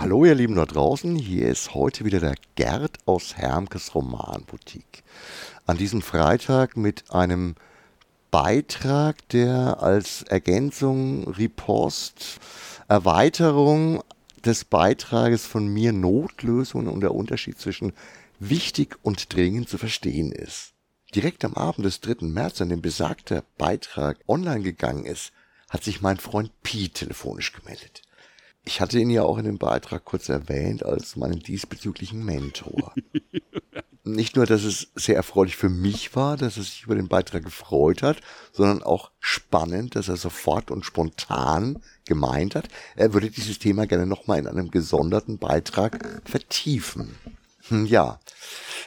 Hallo ihr Lieben da draußen, hier ist heute wieder der Gerd aus Hermkes Romanboutique. An diesem Freitag mit einem Beitrag, der als Ergänzung, Ripost, Erweiterung des Beitrages von mir Notlösungen und der Unterschied zwischen wichtig und dringend zu verstehen ist. Direkt am Abend des 3. März, an dem besagter Beitrag online gegangen ist, hat sich mein Freund Pete telefonisch gemeldet. Ich hatte ihn ja auch in dem Beitrag kurz erwähnt als meinen diesbezüglichen Mentor. Nicht nur, dass es sehr erfreulich für mich war, dass er sich über den Beitrag gefreut hat, sondern auch spannend, dass er sofort und spontan gemeint hat, er würde dieses Thema gerne nochmal in einem gesonderten Beitrag vertiefen. Hm, ja,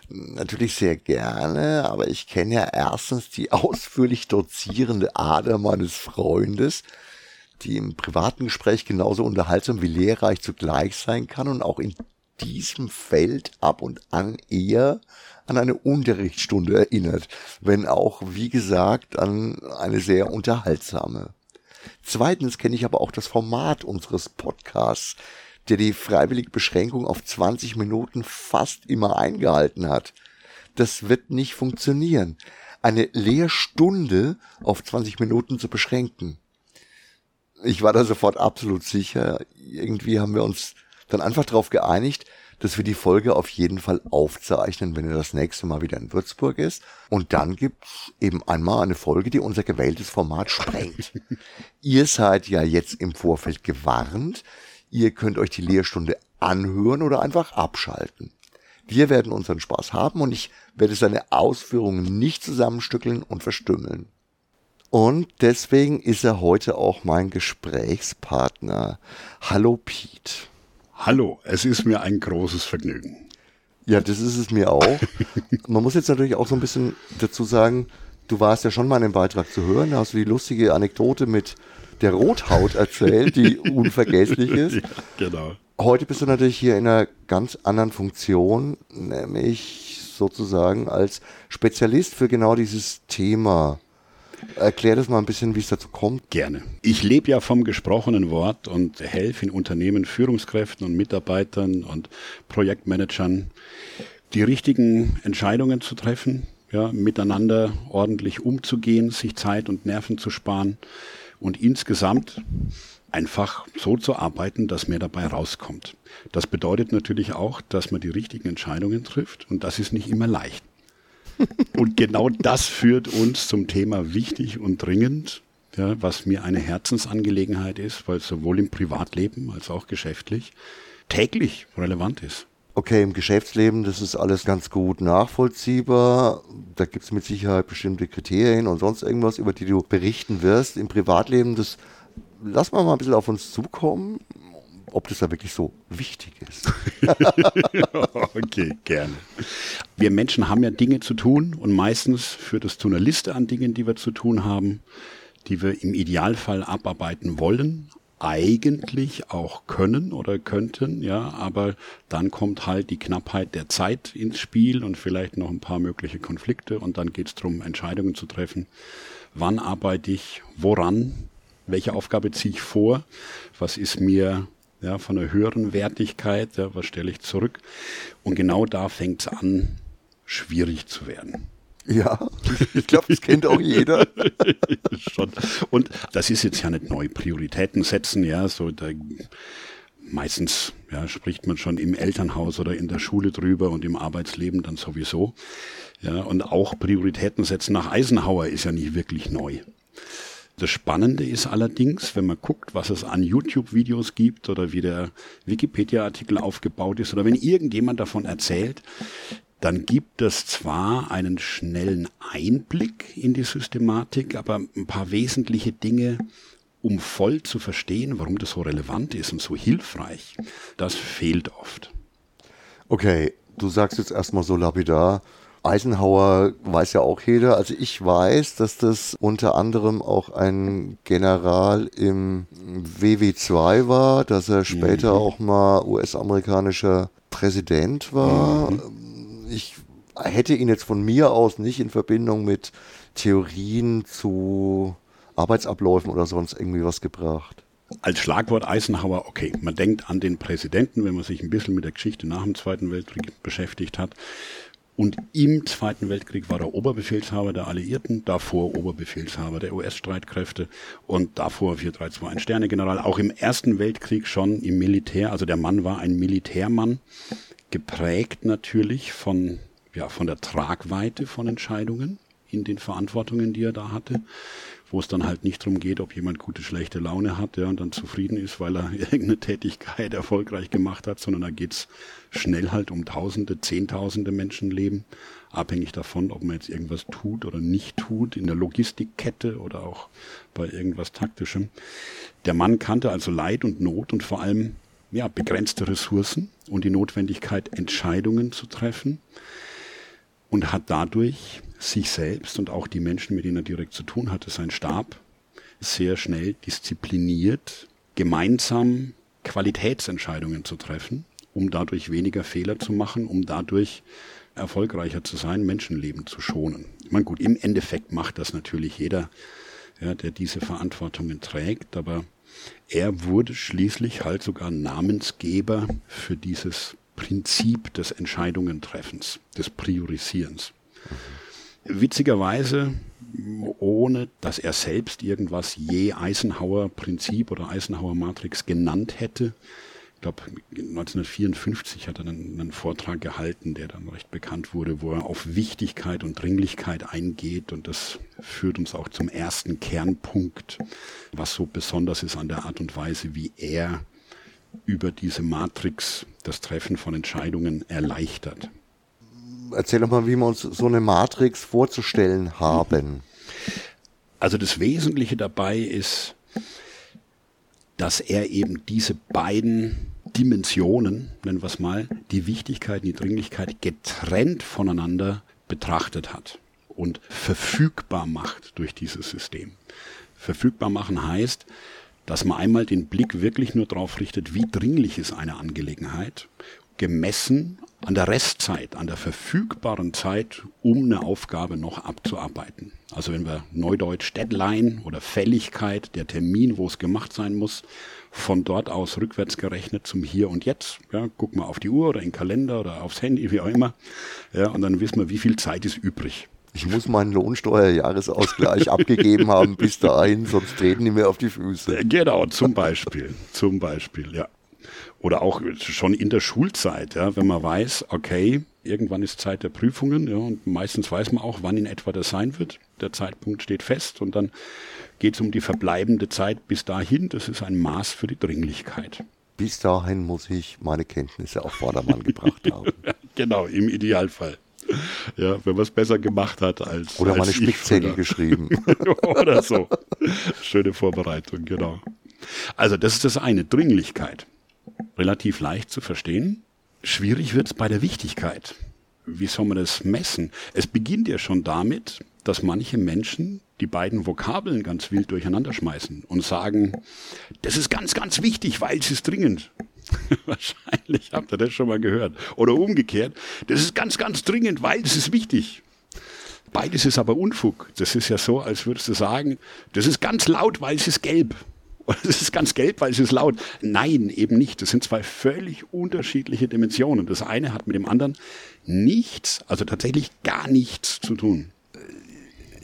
natürlich sehr gerne, aber ich kenne ja erstens die ausführlich dozierende Ader meines Freundes, die im privaten Gespräch genauso unterhaltsam wie lehrreich zugleich sein kann und auch in diesem Feld ab und an eher an eine Unterrichtsstunde erinnert, wenn auch, wie gesagt, an eine sehr unterhaltsame. Zweitens kenne ich aber auch das Format unseres Podcasts, der die freiwillige Beschränkung auf 20 Minuten fast immer eingehalten hat. Das wird nicht funktionieren. Eine Lehrstunde auf 20 Minuten zu beschränken. Ich war da sofort absolut sicher. Irgendwie haben wir uns dann einfach darauf geeinigt, dass wir die Folge auf jeden Fall aufzeichnen, wenn er das nächste Mal wieder in Würzburg ist. Und dann gibt's eben einmal eine Folge, die unser gewähltes Format sprengt. Ihr seid ja jetzt im Vorfeld gewarnt. Ihr könnt euch die Lehrstunde anhören oder einfach abschalten. Wir werden unseren Spaß haben und ich werde seine Ausführungen nicht zusammenstückeln und verstümmeln. Und deswegen ist er heute auch mein Gesprächspartner. Hallo Pete. Hallo, es ist mir ein großes Vergnügen. Ja, das ist es mir auch. Man muss jetzt natürlich auch so ein bisschen dazu sagen, du warst ja schon mal in dem Beitrag zu hören, da hast du die lustige Anekdote mit der Rothaut erzählt, die unvergesslich ist. Ja, genau. Heute bist du natürlich hier in einer ganz anderen Funktion, nämlich sozusagen als Spezialist für genau dieses Thema. Erklär das mal ein bisschen, wie es dazu kommt. Gerne. Ich lebe ja vom gesprochenen Wort und helfe in Unternehmen, Führungskräften und Mitarbeitern und Projektmanagern, die richtigen Entscheidungen zu treffen, ja, miteinander ordentlich umzugehen, sich Zeit und Nerven zu sparen und insgesamt einfach so zu arbeiten, dass mehr dabei rauskommt. Das bedeutet natürlich auch, dass man die richtigen Entscheidungen trifft und das ist nicht immer leicht. Und genau das führt uns zum Thema wichtig und dringend, ja, was mir eine Herzensangelegenheit ist, weil es sowohl im Privatleben als auch geschäftlich täglich relevant ist. Okay, im Geschäftsleben, das ist alles ganz gut nachvollziehbar. Da gibt es mit Sicherheit bestimmte Kriterien und sonst irgendwas, über die du berichten wirst. Im Privatleben, das lass mal mal ein bisschen auf uns zukommen, ob das da wirklich so wichtig ist. okay, gerne. Wir Menschen haben ja Dinge zu tun und meistens führt es zu einer Liste an Dingen, die wir zu tun haben, die wir im Idealfall abarbeiten wollen, eigentlich auch können oder könnten, ja, aber dann kommt halt die Knappheit der Zeit ins Spiel und vielleicht noch ein paar mögliche Konflikte und dann geht es darum, Entscheidungen zu treffen. Wann arbeite ich, woran, welche Aufgabe ziehe ich vor, was ist mir ja, von einer höheren Wertigkeit, ja, was stelle ich zurück und genau da fängt es an, schwierig zu werden. Ja, ich glaube, das kennt auch jeder. Schon. Und das ist jetzt ja nicht neu. Prioritäten setzen, ja, so da, meistens ja, spricht man schon im Elternhaus oder in der Schule drüber und im Arbeitsleben dann sowieso. Ja, und auch Prioritäten setzen nach Eisenhower ist ja nicht wirklich neu. Das Spannende ist allerdings, wenn man guckt, was es an YouTube-Videos gibt oder wie der Wikipedia-Artikel aufgebaut ist oder wenn irgendjemand davon erzählt, dann gibt es zwar einen schnellen Einblick in die Systematik, aber ein paar wesentliche Dinge, um voll zu verstehen, warum das so relevant ist und so hilfreich, das fehlt oft. Okay, du sagst jetzt erstmal so lapidar, Eisenhower weiß ja auch jeder. Also ich weiß, dass das unter anderem auch ein General im WW2 war, dass er später mhm. auch mal US-amerikanischer Präsident war. Mhm ich hätte ihn jetzt von mir aus nicht in Verbindung mit Theorien zu Arbeitsabläufen oder sonst irgendwie was gebracht. als Schlagwort Eisenhower, okay, man denkt an den Präsidenten, wenn man sich ein bisschen mit der Geschichte nach dem Zweiten Weltkrieg beschäftigt hat. Und im Zweiten Weltkrieg war er Oberbefehlshaber der Alliierten, davor Oberbefehlshaber der US-Streitkräfte und davor 4321 Sternegeneral. Auch im Ersten Weltkrieg schon im Militär. Also der Mann war ein Militärmann, geprägt natürlich von, ja, von der Tragweite von Entscheidungen in den Verantwortungen, die er da hatte wo es dann halt nicht darum geht, ob jemand gute, schlechte Laune hat ja, und dann zufrieden ist, weil er irgendeine Tätigkeit erfolgreich gemacht hat, sondern da geht's schnell halt um Tausende, Zehntausende Menschenleben, abhängig davon, ob man jetzt irgendwas tut oder nicht tut, in der Logistikkette oder auch bei irgendwas Taktischem. Der Mann kannte also Leid und Not und vor allem ja, begrenzte Ressourcen und die Notwendigkeit, Entscheidungen zu treffen und hat dadurch sich selbst und auch die Menschen, mit denen er direkt zu tun hatte, sein Stab, sehr schnell diszipliniert, gemeinsam Qualitätsentscheidungen zu treffen, um dadurch weniger Fehler zu machen, um dadurch erfolgreicher zu sein, Menschenleben zu schonen. Ich meine, gut, im Endeffekt macht das natürlich jeder, ja, der diese Verantwortungen trägt, aber er wurde schließlich halt sogar Namensgeber für dieses Prinzip des Entscheidungentreffens, des Priorisierens. Witzigerweise, ohne dass er selbst irgendwas je Eisenhower Prinzip oder Eisenhower Matrix genannt hätte. Ich glaube, 1954 hat er einen, einen Vortrag gehalten, der dann recht bekannt wurde, wo er auf Wichtigkeit und Dringlichkeit eingeht. Und das führt uns auch zum ersten Kernpunkt, was so besonders ist an der Art und Weise, wie er über diese Matrix das Treffen von Entscheidungen erleichtert. Erzähl doch mal, wie wir uns so eine Matrix vorzustellen haben. Also das Wesentliche dabei ist, dass er eben diese beiden Dimensionen, nennen wir es mal, die Wichtigkeit und die Dringlichkeit getrennt voneinander betrachtet hat und verfügbar macht durch dieses System. Verfügbar machen heißt, dass man einmal den Blick wirklich nur darauf richtet, wie dringlich ist eine Angelegenheit, gemessen an der Restzeit, an der verfügbaren Zeit, um eine Aufgabe noch abzuarbeiten. Also wenn wir Neudeutsch Deadline oder Fälligkeit, der Termin, wo es gemacht sein muss, von dort aus rückwärts gerechnet zum Hier und Jetzt. Ja, guck mal auf die Uhr oder in den Kalender oder aufs Handy, wie auch immer. Ja, und dann wissen wir, wie viel Zeit ist übrig. Ich muss meinen Lohnsteuerjahresausgleich abgegeben haben bis dahin, sonst treten die mir auf die Füße. Genau, zum Beispiel. Zum Beispiel, ja. Oder auch schon in der Schulzeit, ja, wenn man weiß, okay, irgendwann ist Zeit der Prüfungen, ja, und meistens weiß man auch, wann in etwa das sein wird. Der Zeitpunkt steht fest und dann geht es um die verbleibende Zeit bis dahin. Das ist ein Maß für die Dringlichkeit. Bis dahin muss ich meine Kenntnisse auf Vordermann gebracht haben. genau, im Idealfall. Ja, wenn man es besser gemacht hat als. Oder als meine Spickzettel geschrieben. Oder so. Schöne Vorbereitung, genau. Also, das ist das eine, Dringlichkeit. Relativ leicht zu verstehen. Schwierig wird es bei der Wichtigkeit. Wie soll man das messen? Es beginnt ja schon damit, dass manche Menschen die beiden Vokabeln ganz wild durcheinander schmeißen und sagen, das ist ganz, ganz wichtig, weil es ist dringend. Wahrscheinlich habt ihr das schon mal gehört. Oder umgekehrt, das ist ganz, ganz dringend, weil es ist wichtig. Beides ist aber Unfug. Das ist ja so, als würdest du sagen, das ist ganz laut, weil es ist gelb. Oder es ist ganz gelb, weil es ist laut. Nein, eben nicht. Das sind zwei völlig unterschiedliche Dimensionen. Das eine hat mit dem anderen nichts, also tatsächlich gar nichts zu tun.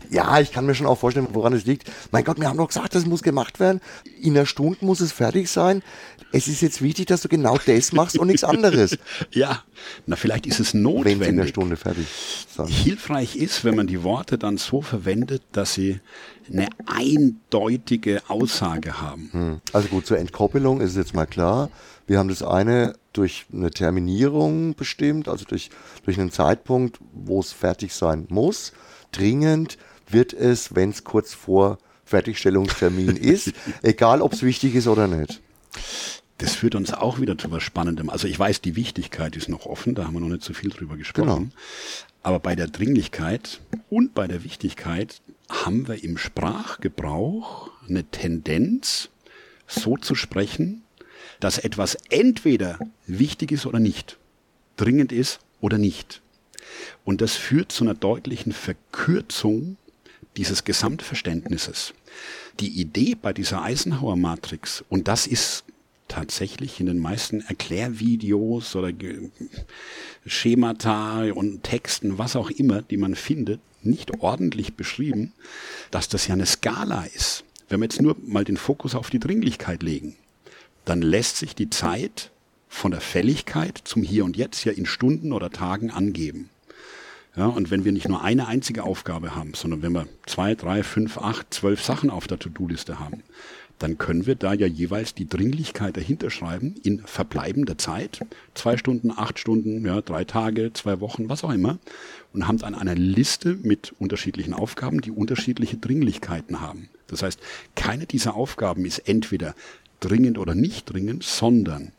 Ja, ich kann mir schon auch vorstellen, woran es liegt. Mein Gott, wir haben doch gesagt, das muss gemacht werden. In einer Stunde muss es fertig sein. Es ist jetzt wichtig, dass du genau das machst und nichts anderes. ja, na vielleicht ist es notwendig. Wenn in einer Stunde fertig sein. Hilfreich ist, wenn man die Worte dann so verwendet, dass sie eine eindeutige Aussage haben. Hm. Also gut, zur Entkoppelung ist es jetzt mal klar. Wir haben das eine durch eine Terminierung bestimmt, also durch, durch einen Zeitpunkt, wo es fertig sein muss. Dringend wird es, wenn es kurz vor Fertigstellungstermin ist, egal ob es wichtig ist oder nicht. Das führt uns auch wieder zu was Spannendem. Also ich weiß, die Wichtigkeit ist noch offen, da haben wir noch nicht so viel drüber gesprochen. Genau. Aber bei der Dringlichkeit und bei der Wichtigkeit haben wir im Sprachgebrauch eine Tendenz, so zu sprechen, dass etwas entweder wichtig ist oder nicht, dringend ist oder nicht. Und das führt zu einer deutlichen Verkürzung dieses Gesamtverständnisses. Die Idee bei dieser Eisenhower Matrix, und das ist tatsächlich in den meisten Erklärvideos oder Schemata und Texten, was auch immer, die man findet, nicht ordentlich beschrieben, dass das ja eine Skala ist. Wenn wir jetzt nur mal den Fokus auf die Dringlichkeit legen, dann lässt sich die Zeit von der Fälligkeit zum Hier und Jetzt ja in Stunden oder Tagen angeben. Ja, und wenn wir nicht nur eine einzige Aufgabe haben, sondern wenn wir zwei, drei, fünf, acht, zwölf Sachen auf der To-Do-Liste haben, dann können wir da ja jeweils die Dringlichkeit dahinter schreiben in verbleibender Zeit. Zwei Stunden, acht Stunden, ja, drei Tage, zwei Wochen, was auch immer. Und haben dann eine Liste mit unterschiedlichen Aufgaben, die unterschiedliche Dringlichkeiten haben. Das heißt, keine dieser Aufgaben ist entweder dringend oder nicht dringend, sondern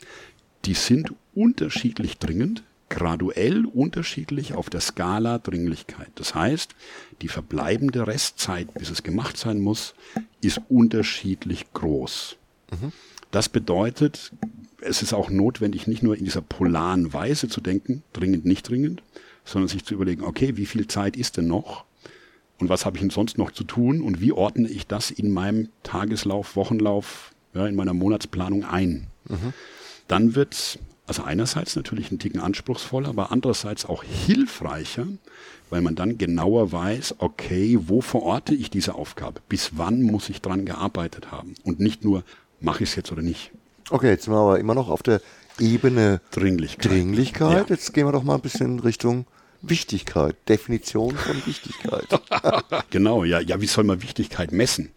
die sind unterschiedlich dringend, graduell unterschiedlich auf der Skala Dringlichkeit. Das heißt, die verbleibende Restzeit, bis es gemacht sein muss, ist unterschiedlich groß. Mhm. Das bedeutet, es ist auch notwendig, nicht nur in dieser polaren Weise zu denken, dringend, nicht dringend, sondern sich zu überlegen, okay, wie viel Zeit ist denn noch? Und was habe ich denn sonst noch zu tun? Und wie ordne ich das in meinem Tageslauf, Wochenlauf, ja, in meiner Monatsplanung ein? Mhm. Dann wird also einerseits natürlich ein Ticken anspruchsvoller, aber andererseits auch hilfreicher, weil man dann genauer weiß, okay, wo verorte ich diese Aufgabe? Bis wann muss ich dran gearbeitet haben? Und nicht nur, mache ich es jetzt oder nicht. Okay, jetzt sind wir aber immer noch auf der Ebene Dringlichkeit. Dringlichkeit. Ja. Jetzt gehen wir doch mal ein bisschen Richtung Wichtigkeit, Definition von Wichtigkeit. genau, ja, ja, wie soll man Wichtigkeit messen?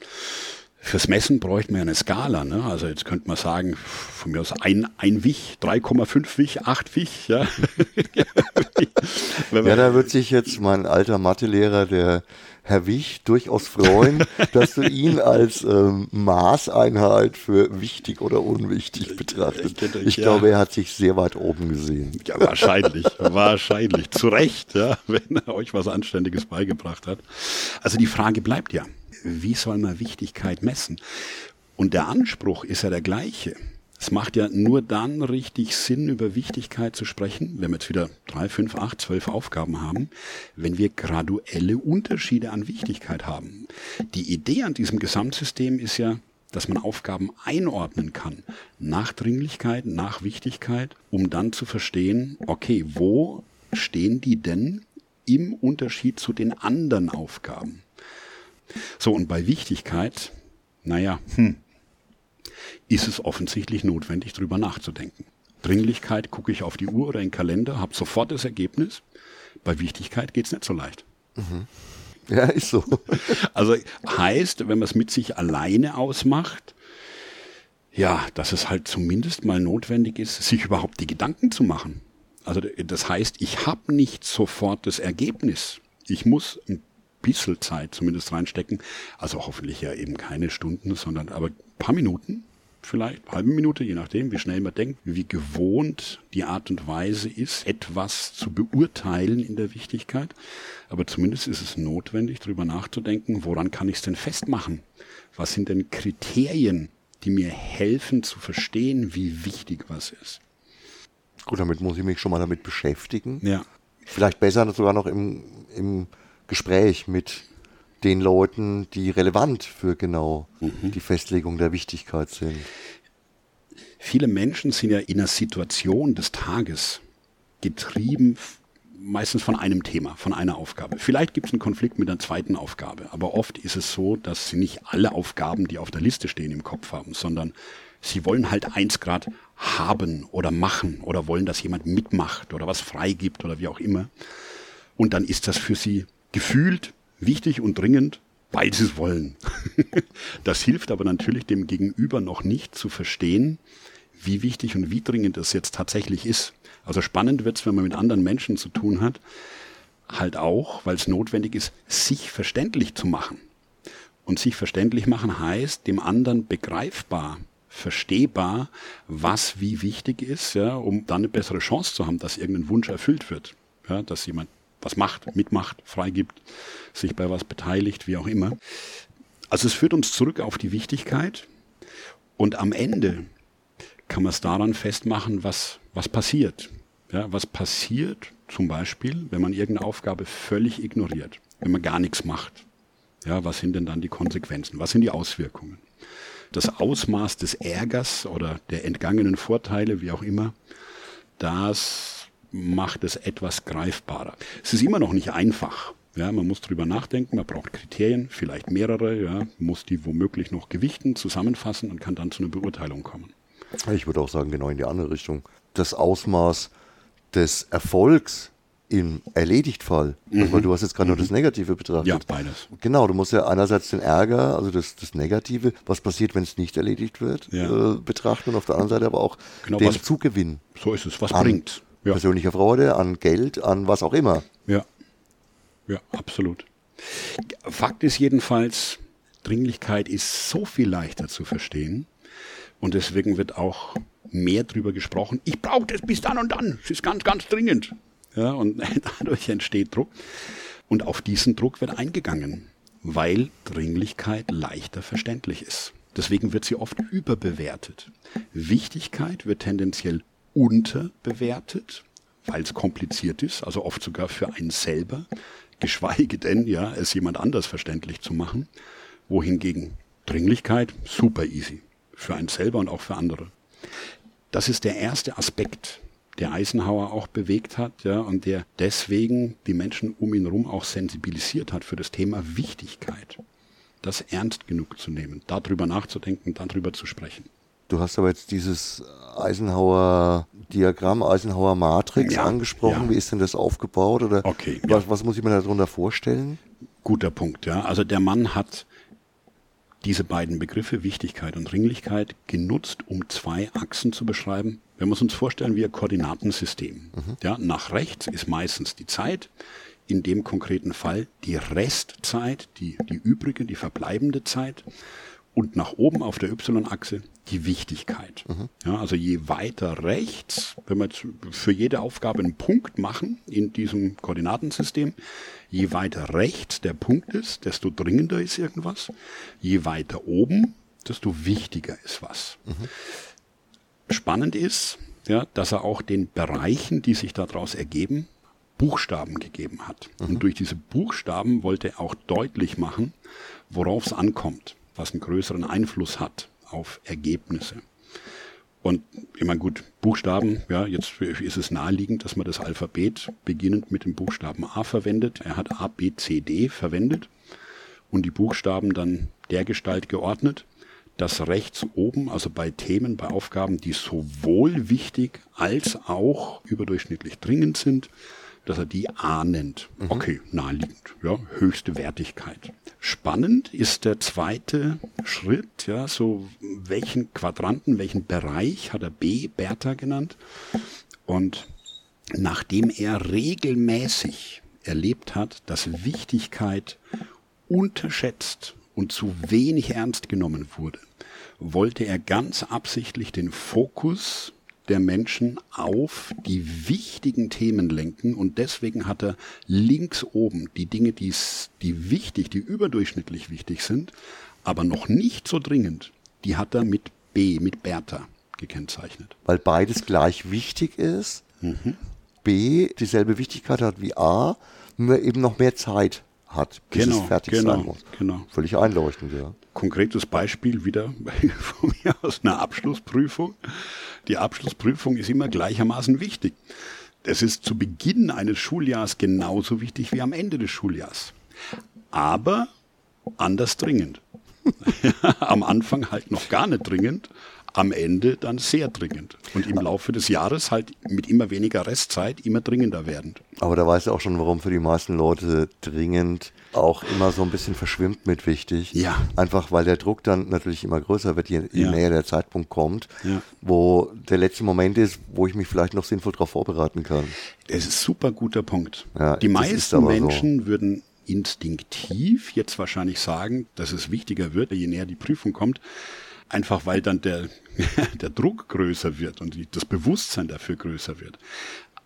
Fürs Messen bräuchte man ja eine Skala. Ne? Also jetzt könnte man sagen, von mir aus ein, ein Wich, 3,5 Wich, 8 Wich. Ja? ja, da wird sich jetzt mein alter Mathelehrer, der Herr Wich, durchaus freuen, dass du ihn als ähm, Maßeinheit für wichtig oder unwichtig betrachtest. Ich glaube, er hat sich sehr weit oben gesehen. Ja, wahrscheinlich, wahrscheinlich. Zu Recht, ja, wenn er euch was Anständiges beigebracht hat. Also die Frage bleibt ja, wie soll man Wichtigkeit messen? Und der Anspruch ist ja der gleiche. Es macht ja nur dann richtig Sinn, über Wichtigkeit zu sprechen, wenn wir jetzt wieder drei, fünf, acht, zwölf Aufgaben haben, wenn wir graduelle Unterschiede an Wichtigkeit haben. Die Idee an diesem Gesamtsystem ist ja, dass man Aufgaben einordnen kann, nach Dringlichkeit, nach Wichtigkeit, um dann zu verstehen, okay, wo stehen die denn im Unterschied zu den anderen Aufgaben? So, und bei Wichtigkeit, naja, hm, ist es offensichtlich notwendig, drüber nachzudenken. Dringlichkeit, gucke ich auf die Uhr oder in den Kalender, habe sofort das Ergebnis. Bei Wichtigkeit geht's nicht so leicht. Mhm. Ja, ist so. Also heißt, wenn man es mit sich alleine ausmacht, ja, dass es halt zumindest mal notwendig ist, sich überhaupt die Gedanken zu machen. Also das heißt, ich habe nicht sofort das Ergebnis. Ich muss ein bisschen Zeit zumindest reinstecken. Also hoffentlich ja eben keine Stunden, sondern aber ein paar Minuten, vielleicht halbe Minute, je nachdem, wie schnell man denkt, wie gewohnt die Art und Weise ist, etwas zu beurteilen in der Wichtigkeit. Aber zumindest ist es notwendig, darüber nachzudenken, woran kann ich es denn festmachen? Was sind denn Kriterien, die mir helfen zu verstehen, wie wichtig was ist? Gut, damit muss ich mich schon mal damit beschäftigen. Ja. Vielleicht besser sogar noch im, im Gespräch mit den Leuten, die relevant für genau mhm. die Festlegung der Wichtigkeit sind. Viele Menschen sind ja in einer Situation des Tages getrieben, meistens von einem Thema, von einer Aufgabe. Vielleicht gibt es einen Konflikt mit einer zweiten Aufgabe, aber oft ist es so, dass sie nicht alle Aufgaben, die auf der Liste stehen, im Kopf haben, sondern sie wollen halt eins Grad haben oder machen oder wollen, dass jemand mitmacht oder was freigibt oder wie auch immer. Und dann ist das für sie gefühlt wichtig und dringend, weil sie es wollen. das hilft aber natürlich dem Gegenüber noch nicht zu verstehen, wie wichtig und wie dringend es jetzt tatsächlich ist. Also spannend wird es, wenn man mit anderen Menschen zu tun hat, halt auch, weil es notwendig ist, sich verständlich zu machen. Und sich verständlich machen heißt, dem anderen begreifbar, verstehbar, was wie wichtig ist, ja, um dann eine bessere Chance zu haben, dass irgendein Wunsch erfüllt wird. Ja, dass jemand was macht, mitmacht, freigibt, sich bei was beteiligt, wie auch immer. Also es führt uns zurück auf die Wichtigkeit und am Ende kann man es daran festmachen, was, was passiert. Ja, was passiert zum Beispiel, wenn man irgendeine Aufgabe völlig ignoriert, wenn man gar nichts macht. Ja, was sind denn dann die Konsequenzen? Was sind die Auswirkungen? Das Ausmaß des Ärgers oder der entgangenen Vorteile, wie auch immer, das macht es etwas greifbarer. Es ist immer noch nicht einfach. Ja, man muss drüber nachdenken, man braucht Kriterien, vielleicht mehrere, ja, muss die womöglich noch gewichten, zusammenfassen und kann dann zu einer Beurteilung kommen. Ich würde auch sagen, genau in die andere Richtung. Das Ausmaß des Erfolgs im Erledigtfall, mhm. weil du hast jetzt gerade mhm. nur das Negative betrachtet. Ja, beides. Genau, du musst ja einerseits den Ärger, also das, das Negative, was passiert, wenn es nicht erledigt wird, ja. äh, betrachten und auf der anderen Seite aber auch genau, den was, Zugewinn. So ist es, was bringt. Ja. Persönliche Freude, an Geld, an was auch immer. Ja, ja, absolut. Fakt ist jedenfalls, Dringlichkeit ist so viel leichter zu verstehen und deswegen wird auch mehr drüber gesprochen. Ich brauche das bis dann und dann. Es ist ganz, ganz dringend. Ja, und dadurch entsteht Druck. Und auf diesen Druck wird eingegangen, weil Dringlichkeit leichter verständlich ist. Deswegen wird sie oft überbewertet. Wichtigkeit wird tendenziell unterbewertet, weil es kompliziert ist, also oft sogar für einen selber geschweige denn, ja, es jemand anders verständlich zu machen. Wohingegen Dringlichkeit super easy. Für einen selber und auch für andere. Das ist der erste Aspekt, der Eisenhower auch bewegt hat, ja, und der deswegen die Menschen um ihn herum auch sensibilisiert hat für das Thema Wichtigkeit. Das ernst genug zu nehmen, darüber nachzudenken, darüber zu sprechen. Du hast aber jetzt dieses Eisenhower-Diagramm, Eisenhower-Matrix ja, angesprochen. Ja. Wie ist denn das aufgebaut? Oder okay, was, ja. was muss ich mir darunter vorstellen? Guter Punkt, ja. Also der Mann hat diese beiden Begriffe Wichtigkeit und Dringlichkeit genutzt, um zwei Achsen zu beschreiben. Wenn wir uns vorstellen wie ein Koordinatensystem. Mhm. Ja, nach rechts ist meistens die Zeit, in dem konkreten Fall die Restzeit, die, die übrige, die verbleibende Zeit und nach oben auf der Y-Achse die Wichtigkeit. Mhm. Ja, also je weiter rechts, wenn wir für jede Aufgabe einen Punkt machen in diesem Koordinatensystem, je weiter rechts der Punkt ist, desto dringender ist irgendwas. Je weiter oben, desto wichtiger ist was. Mhm. Spannend ist, ja, dass er auch den Bereichen, die sich daraus ergeben, Buchstaben gegeben hat. Mhm. Und durch diese Buchstaben wollte er auch deutlich machen, worauf es ankommt was einen größeren Einfluss hat auf Ergebnisse. Und ich meine, gut, Buchstaben, ja, jetzt ist es naheliegend, dass man das Alphabet beginnend mit dem Buchstaben A verwendet. Er hat A, B, C, D verwendet und die Buchstaben dann dergestalt geordnet, dass rechts oben, also bei Themen, bei Aufgaben, die sowohl wichtig als auch überdurchschnittlich dringend sind, dass er die A nennt. Mhm. Okay, naheliegend, ja, höchste Wertigkeit. Spannend ist der zweite Schritt, ja, so welchen Quadranten, welchen Bereich hat er B, Bertha genannt. Und nachdem er regelmäßig erlebt hat, dass Wichtigkeit unterschätzt und zu wenig ernst genommen wurde, wollte er ganz absichtlich den Fokus der Menschen auf die wichtigen Themen lenken und deswegen hat er links oben die Dinge, die, die wichtig, die überdurchschnittlich wichtig sind, aber noch nicht so dringend, die hat er mit B, mit Bertha gekennzeichnet. Weil beides gleich wichtig ist, mhm. B dieselbe Wichtigkeit hat wie A, nur eben noch mehr Zeit hat, bis genau, es fertig genau, sein muss. Genau. Völlig einleuchtend, ja. Konkretes Beispiel wieder von mir aus einer Abschlussprüfung. Die Abschlussprüfung ist immer gleichermaßen wichtig. Es ist zu Beginn eines Schuljahrs genauso wichtig wie am Ende des Schuljahrs. Aber anders dringend. am Anfang halt noch gar nicht dringend, am Ende dann sehr dringend. Und im Laufe des Jahres halt mit immer weniger Restzeit immer dringender werdend. Aber da weißt du auch schon, warum für die meisten Leute dringend auch immer so ein bisschen verschwimmt mit wichtig. Ja. Einfach weil der Druck dann natürlich immer größer wird, je, je ja. näher der Zeitpunkt kommt, ja. wo der letzte Moment ist, wo ich mich vielleicht noch sinnvoll darauf vorbereiten kann. Das ist ein super guter Punkt. Ja, die meisten Menschen so. würden instinktiv jetzt wahrscheinlich sagen, dass es wichtiger wird, je näher die Prüfung kommt, einfach weil dann der, der Druck größer wird und die, das Bewusstsein dafür größer wird.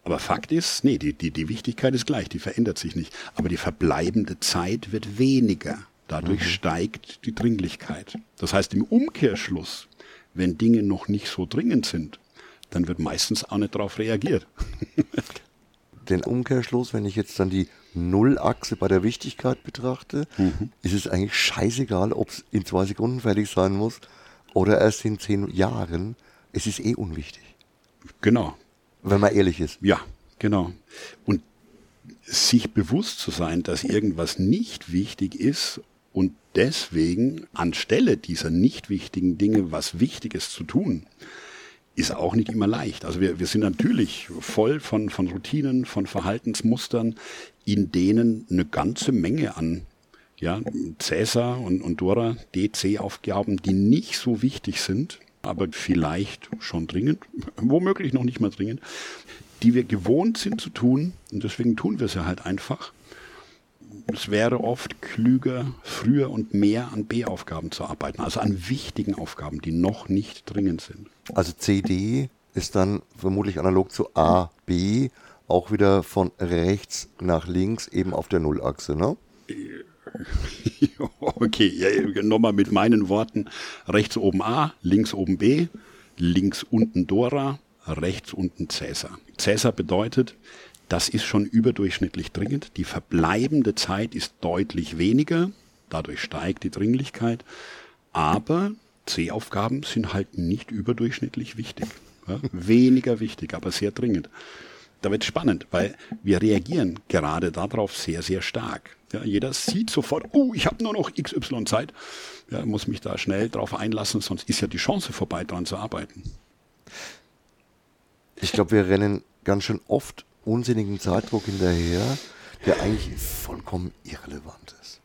Aber Fakt ist, nee, die, die, die Wichtigkeit ist gleich, die verändert sich nicht. Aber die verbleibende Zeit wird weniger. Dadurch mhm. steigt die Dringlichkeit. Das heißt, im Umkehrschluss, wenn Dinge noch nicht so dringend sind, dann wird meistens auch nicht darauf reagiert. den Umkehrschluss, wenn ich jetzt dann die Nullachse bei der Wichtigkeit betrachte, mhm. ist es eigentlich scheißegal, ob es in zwei Sekunden fertig sein muss oder erst in zehn Jahren. Es ist eh unwichtig. Genau. Wenn man ehrlich ist. Ja, genau. Und sich bewusst zu sein, dass irgendwas nicht wichtig ist und deswegen anstelle dieser nicht wichtigen Dinge was Wichtiges zu tun, ist auch nicht immer leicht. Also wir, wir sind natürlich voll von, von Routinen, von Verhaltensmustern, in denen eine ganze Menge an ja, Cäsar und, und Dora DC-Aufgaben, die nicht so wichtig sind, aber vielleicht schon dringend, womöglich noch nicht mal dringend, die wir gewohnt sind zu tun und deswegen tun wir sie halt einfach. Es wäre oft klüger, früher und mehr an B-Aufgaben zu arbeiten, also an wichtigen Aufgaben, die noch nicht dringend sind. Also CD ist dann vermutlich analog zu A, B, auch wieder von rechts nach links eben auf der Nullachse, ne? Okay, ja, nochmal mit meinen Worten. Rechts oben A, links oben B, links unten Dora, rechts unten Cäsar. Cäsar bedeutet, das ist schon überdurchschnittlich dringend. Die verbleibende Zeit ist deutlich weniger, dadurch steigt die Dringlichkeit. Aber C-Aufgaben sind halt nicht überdurchschnittlich wichtig. Ja, weniger wichtig, aber sehr dringend. Da wird spannend, weil wir reagieren gerade darauf sehr, sehr stark. Ja, jeder sieht sofort, oh, ich habe nur noch XY Zeit, ja, muss mich da schnell drauf einlassen, sonst ist ja die Chance vorbei, daran zu arbeiten. Ich glaube, wir rennen ganz schön oft unsinnigen Zeitdruck hinterher, der eigentlich vollkommen irrelevant ist.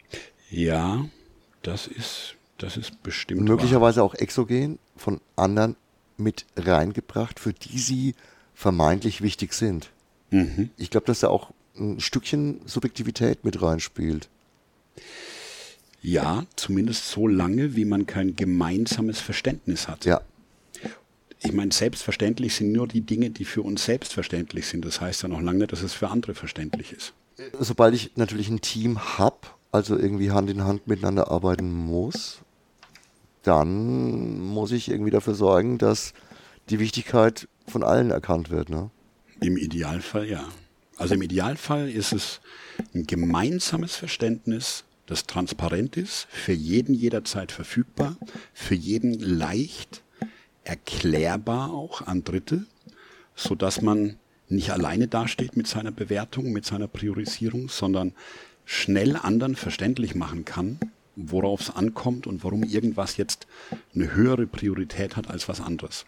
Ja, das ist, das ist bestimmt. Und möglicherweise wahr. auch exogen von anderen mit reingebracht, für die sie vermeintlich wichtig sind. Mhm. Ich glaube, dass da auch ein Stückchen Subjektivität mit reinspielt. Ja, zumindest so lange, wie man kein gemeinsames Verständnis hat. Ja. Ich meine, selbstverständlich sind nur die Dinge, die für uns selbstverständlich sind. Das heißt ja noch lange nicht, dass es für andere verständlich ist. Sobald ich natürlich ein Team habe, also irgendwie Hand in Hand miteinander arbeiten muss, dann muss ich irgendwie dafür sorgen, dass die Wichtigkeit von allen erkannt wird. Ne? Im Idealfall ja. Also im Idealfall ist es ein gemeinsames Verständnis, das transparent ist, für jeden jederzeit verfügbar, für jeden leicht erklärbar auch an Dritte, so dass man nicht alleine dasteht mit seiner Bewertung, mit seiner Priorisierung, sondern schnell anderen verständlich machen kann, worauf es ankommt und warum irgendwas jetzt eine höhere Priorität hat als was anderes.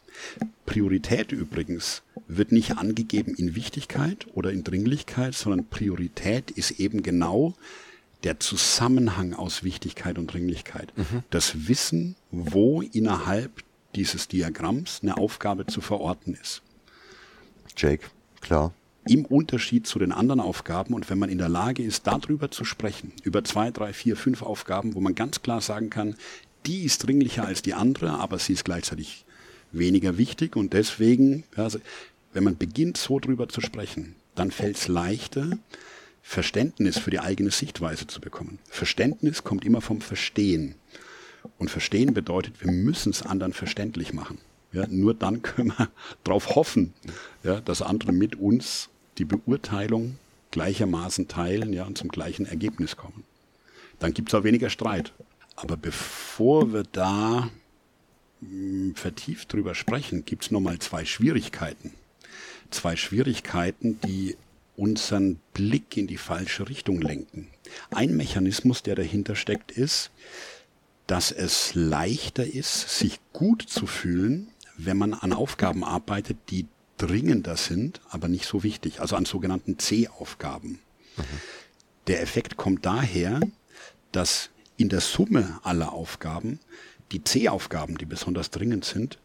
Priorität übrigens wird nicht angegeben in Wichtigkeit oder in Dringlichkeit, sondern Priorität ist eben genau der Zusammenhang aus Wichtigkeit und Dringlichkeit. Mhm. Das Wissen, wo innerhalb dieses Diagramms eine Aufgabe zu verorten ist. Jake, klar im Unterschied zu den anderen Aufgaben und wenn man in der Lage ist, darüber zu sprechen, über zwei, drei, vier, fünf Aufgaben, wo man ganz klar sagen kann, die ist dringlicher als die andere, aber sie ist gleichzeitig weniger wichtig und deswegen, also, wenn man beginnt, so drüber zu sprechen, dann fällt es leichter, Verständnis für die eigene Sichtweise zu bekommen. Verständnis kommt immer vom Verstehen. Und Verstehen bedeutet, wir müssen es anderen verständlich machen. Ja, nur dann können wir darauf hoffen, ja, dass andere mit uns die Beurteilung gleichermaßen teilen ja, und zum gleichen Ergebnis kommen. Dann gibt es auch weniger Streit. Aber bevor wir da mh, hm, vertieft drüber sprechen, gibt es nochmal zwei Schwierigkeiten. Zwei Schwierigkeiten, die unseren Blick in die falsche Richtung lenken. Ein Mechanismus, der dahinter steckt, ist, dass es leichter ist, sich gut zu fühlen, wenn man an Aufgaben arbeitet, die dringender sind, aber nicht so wichtig, also an sogenannten C-Aufgaben. Mhm. Der Effekt kommt daher, dass in der Summe aller Aufgaben die C-Aufgaben, die besonders dringend sind,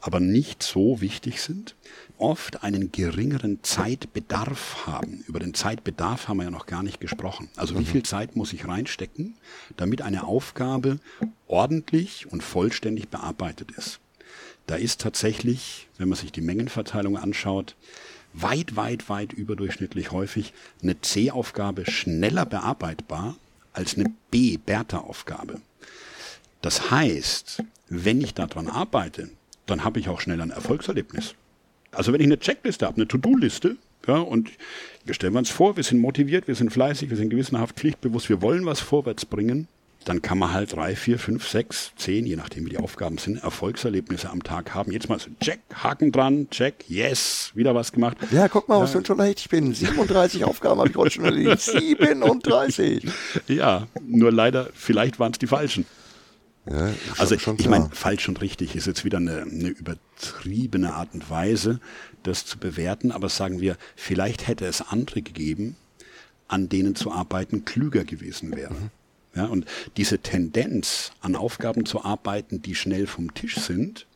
aber nicht so wichtig sind, oft einen geringeren Zeitbedarf haben. Über den Zeitbedarf haben wir ja noch gar nicht gesprochen. Also wie mhm. viel Zeit muss ich reinstecken, damit eine Aufgabe ordentlich und vollständig bearbeitet ist. Da ist tatsächlich, wenn man sich die Mengenverteilung anschaut, weit, weit, weit überdurchschnittlich häufig eine C-Aufgabe schneller bearbeitbar als eine B-Bertha-Aufgabe. Das heißt, wenn ich daran arbeite, dann habe ich auch schnell ein Erfolgserlebnis. Also wenn ich eine Checkliste habe, eine To-Do-Liste, Ja, und wir stellen uns vor, wir sind motiviert, wir sind fleißig, wir sind gewissenhaft pflichtbewusst, wir wollen was vorwärts bringen dann kann man halt drei, vier, fünf, sechs, zehn, je nachdem wie die Aufgaben sind, Erfolgserlebnisse am Tag haben. Jetzt mal so, check, Haken dran, check, yes, wieder was gemacht. Ja, guck mal, was ja. schon leicht ich bin. 37 Aufgaben habe ich heute schon erledigt. 37. Ja, nur leider, vielleicht waren es die falschen. Ja, also ich meine, falsch und richtig ist jetzt wieder eine, eine übertriebene Art und Weise, das zu bewerten, aber sagen wir, vielleicht hätte es andere gegeben, an denen zu arbeiten klüger gewesen wäre. Mhm. Ja, und diese Tendenz, an Aufgaben zu arbeiten, die schnell vom Tisch sind,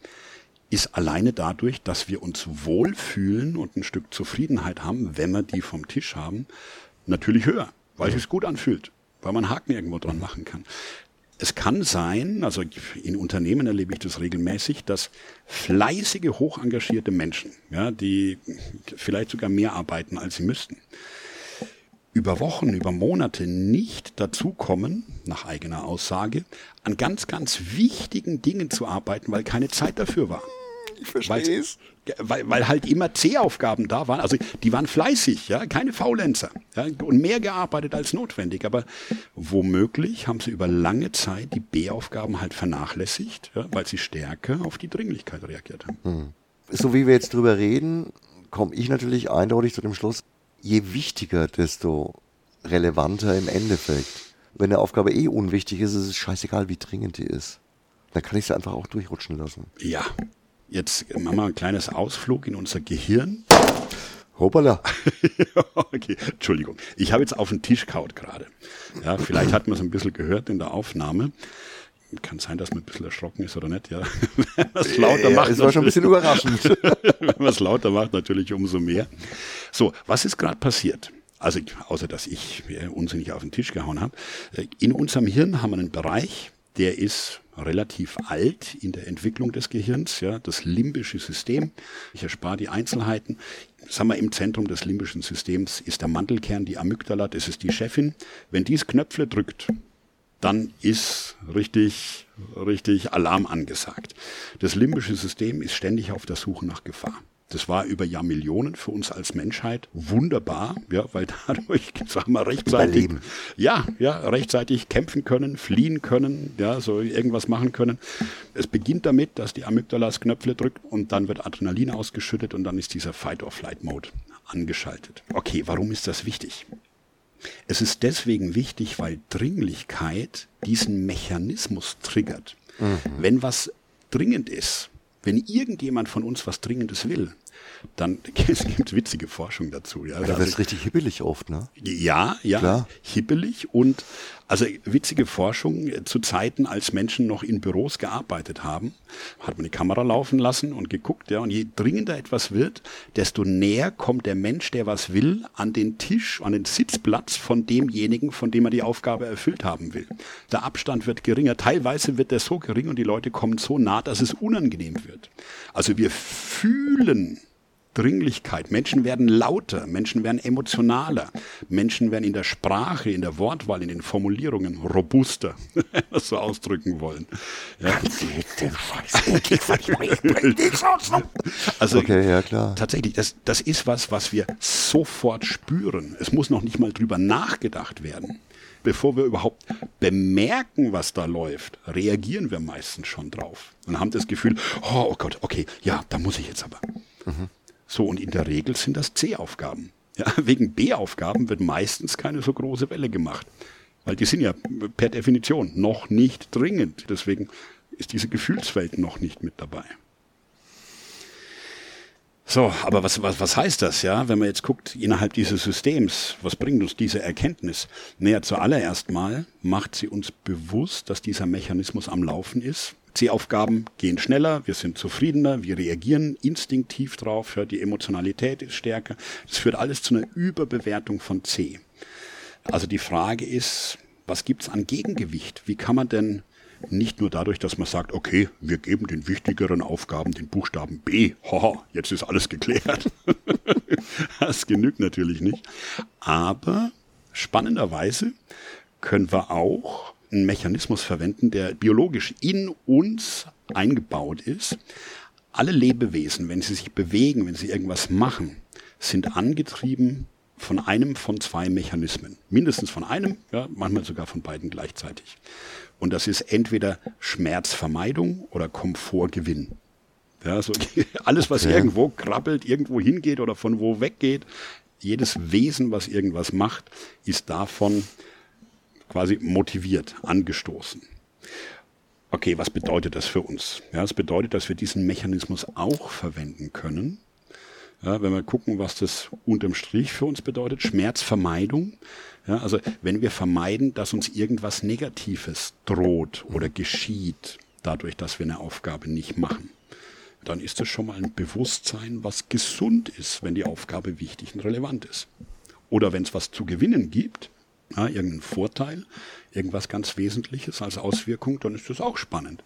ist alleine dadurch, dass wir uns wohlfühlen und ein Stück Zufriedenheit haben, wenn wir die vom Tisch haben, natürlich höher, weil es sich gut anfühlt, weil man Haken irgendwo dran machen kann. Es kann sein, also in Unternehmen erlebe ich das regelmäßig, dass fleißige, hochengagierte Menschen, ja, die vielleicht sogar mehr arbeiten, als sie müssten, über Wochen, über Monate nicht dazukommen, nach eigener Aussage, an ganz, ganz wichtigen Dingen zu arbeiten, weil keine Zeit dafür war. Ich verstehe es. Weil, weil halt immer C-Aufgaben da waren. Also die waren fleißig, ja, keine Faulenzer. Ja, und mehr gearbeitet als notwendig. Aber womöglich haben sie über lange Zeit die B-Aufgaben halt vernachlässigt, ja, weil sie stärker auf die Dringlichkeit reagiert haben. Hm. So wie wir jetzt drüber reden, komme ich natürlich eindeutig zu dem Schluss, je wichtiger, desto relevanter im Endeffekt. Wenn eine Aufgabe eh unwichtig ist, ist es scheißegal, wie dringend die ist. Dann kann ich sie einfach auch durchrutschen lassen. Ja. Jetzt machen wir ein kleines Ausflug in unser Gehirn. Hoppala. okay, Entschuldigung. Ich habe jetzt auf den Tisch kaut gerade. Ja, vielleicht hat man es ein bisschen gehört in der Aufnahme. Kann sein, dass man ein bisschen erschrocken ist oder nicht, ja. Wenn man es lauter macht. Es war schon ein bisschen überraschend. Wenn man es lauter macht, natürlich umso mehr. So, was ist gerade passiert? Also, außer dass ich ja, unsinnig auf den Tisch gehauen habe. Äh, in unserem Hirn haben wir einen Bereich, der ist relativ alt in der Entwicklung des Gehirns, ja, das limbische System. Ich erspare die Einzelheiten. Sagen wir, im Zentrum des limbischen Systems ist der Mantelkern, die Amygdala, das ist die Chefin. Wenn dies Knöpfle drückt, dann ist richtig, richtig Alarm angesagt. Das limbische System ist ständig auf der Suche nach Gefahr. Das war über Jahrmillionen für uns als Menschheit wunderbar, ja, weil dadurch, sagen wir, rechtzeitig, Überleben. ja, ja, rechtzeitig kämpfen können, fliehen können, ja, so irgendwas machen können. Es beginnt damit, dass die Amygdala das Knöpfle drückt und dann wird Adrenalin ausgeschüttet und dann ist dieser Fight-or-Flight-Mode angeschaltet. Okay, warum ist das wichtig? Es ist deswegen wichtig, weil Dringlichkeit diesen Mechanismus triggert. Mhm. Wenn was dringend ist, wenn irgendjemand von uns was Dringendes will, dann es gibt witzige Forschung dazu. Ja, ja das ist richtig hibbelig oft, ne? Ja, ja, Klar. hibbelig und also witzige Forschung zu Zeiten, als Menschen noch in Büros gearbeitet haben, hat man die Kamera laufen lassen und geguckt, ja, und je dringender etwas wird, desto näher kommt der Mensch, der was will, an den Tisch, an den Sitzplatz von demjenigen, von dem er die Aufgabe erfüllt haben will. Der Abstand wird geringer, teilweise wird der so gering und die Leute kommen so nah, dass es unangenehm wird. Also wir fühlen Dringlichkeit. Menschen werden lauter, Menschen werden emotionaler, Menschen werden in der Sprache, in der Wortwahl, in den Formulierungen robuster, wenn wir es so ausdrücken wollen. Ja. also okay, ja, klar. tatsächlich, das, das ist was, was wir sofort spüren. Es muss noch nicht mal drüber nachgedacht werden. Bevor wir überhaupt bemerken, was da läuft, reagieren wir meistens schon drauf und haben das Gefühl, oh, oh Gott, okay, ja, da muss ich jetzt aber. So, und in der Regel sind das C-Aufgaben. Ja, wegen B-Aufgaben wird meistens keine so große Welle gemacht. Weil die sind ja per Definition noch nicht dringend. Deswegen ist diese Gefühlswelt noch nicht mit dabei. So, aber was, was, was heißt das, ja? Wenn man jetzt guckt, innerhalb dieses Systems, was bringt uns diese Erkenntnis? Naja, zuallererst mal macht sie uns bewusst, dass dieser Mechanismus am Laufen ist C-Aufgaben gehen schneller, wir sind zufriedener, wir reagieren instinktiv drauf, die Emotionalität ist stärker. Das führt alles zu einer Überbewertung von C. Also die Frage ist, was gibt's an Gegengewicht? Wie kann man denn nicht nur dadurch, dass man sagt, okay, wir geben den wichtigeren Aufgaben den Buchstaben B. Haha, jetzt ist alles geklärt. das genügt natürlich nicht. Aber spannenderweise können wir auch einen Mechanismus verwenden, der biologisch in uns eingebaut ist. Alle Lebewesen, wenn sie sich bewegen, wenn sie irgendwas machen, sind angetrieben von einem von zwei Mechanismen. Mindestens von einem, ja, manchmal sogar von beiden gleichzeitig. Und das ist entweder Schmerzvermeidung oder Komfortgewinn. Ja, so alles, was okay. irgendwo krabbelt, irgendwo hingeht oder von wo weggeht, jedes Wesen, was irgendwas macht, ist davon quasi motiviert, angestoßen. Okay, was bedeutet das für uns? Ja, es bedeutet, dass wir diesen Mechanismus auch verwenden können, ja, wenn wir gucken, was das unterm Strich für uns bedeutet, Schmerzvermeidung. Ja, also wenn wir vermeiden, dass uns irgendwas Negatives droht oder geschieht, dadurch, dass wir eine Aufgabe nicht machen, dann ist das schon mal ein Bewusstsein, was gesund ist, wenn die Aufgabe wichtig und relevant ist. Oder wenn es was zu gewinnen gibt, ja, irgendeinen Vorteil, irgendwas ganz Wesentliches als Auswirkung, dann ist das auch spannend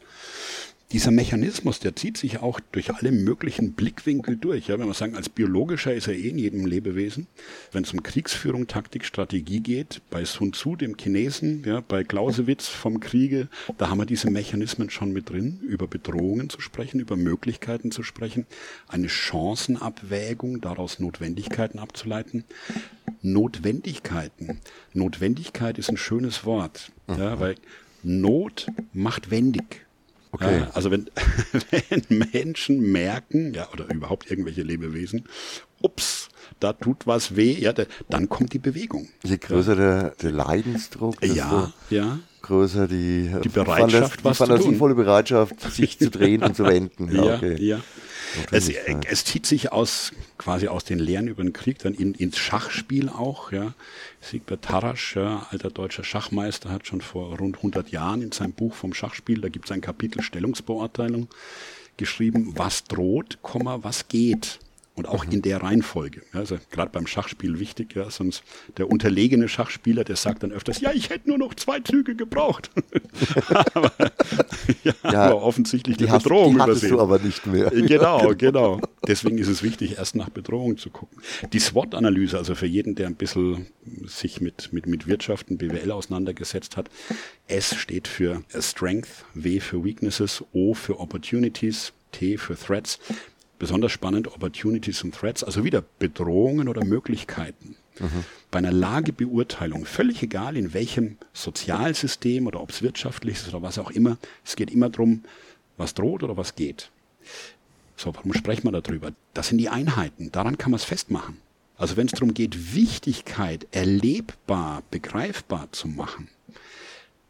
dieser Mechanismus, der zieht sich auch durch alle möglichen Blickwinkel durch. Ja, wenn wir sagen, als biologischer ist er eh in jedem Lebewesen. Wenn es um Kriegsführung, Taktik, Strategie geht, bei Sun Tzu, dem Chinesen, ja, bei Clausewitz vom Kriege, da haben wir diese Mechanismen schon mit drin, über Bedrohungen zu sprechen, über Möglichkeiten zu sprechen, eine Chancenabwägung, daraus Notwendigkeiten abzuleiten. Notwendigkeiten. Notwendigkeit ist ein schönes Wort, ja, weil Not macht wendig. Okay. Ja, also wenn, wenn Menschen merken, ja, oder überhaupt irgendwelche Lebewesen, ups, da tut was weh, ja, da, dann kommt die Bewegung. Je größer der, der Leidensdruck, desto ja, ja. größer die, die Bereitschaft, die fantasievolle Bereitschaft, sich zu drehen und zu wenden. Ja, okay. ja. Es, es, zieht sich aus quasi aus den Lehren über den Krieg dann in, ins Schachspiel auch. Ja. Siegbert Tarasch, ja, alter deutscher Schachmeister, hat schon vor rund 100 Jahren in seinem Buch vom Schachspiel, da gibt es ein Kapitel Stellungsbeurteilung, geschrieben, was droht, was geht. Und auch in der Reihenfolge. Also gerade beim Schachspiel wichtig, ja, sonst der unterlegene Schachspieler, der sagt dann öfters, ja, ich hätte nur noch zwei Züge gebraucht. aber, ja, ja, aber offensichtlich die, die Bedrohung hast, die übersehen. du aber nicht mehr. genau, genau. Deswegen ist es wichtig, erst nach Bedrohung zu gucken. Die SWOT-Analyse, also für jeden, der ein bisschen sich mit, mit, mit Wirtschaften, BWL auseinandergesetzt hat, S steht für Strength, W für Weaknesses, O für Opportunities, T für Threats besonders spannend Opportunities und Threats, also wieder Bedrohungen oder Möglichkeiten. Mhm. Bei einer Lagebeurteilung, völlig egal in welchem Sozialsystem oder ob es wirtschaftlich ist oder was auch immer, es geht immer darum, was droht oder was geht. So, warum sprechen wir darüber? Das sind die Einheiten, daran kann man es festmachen. Also wenn es darum geht, Wichtigkeit erlebbar, begreifbar zu machen,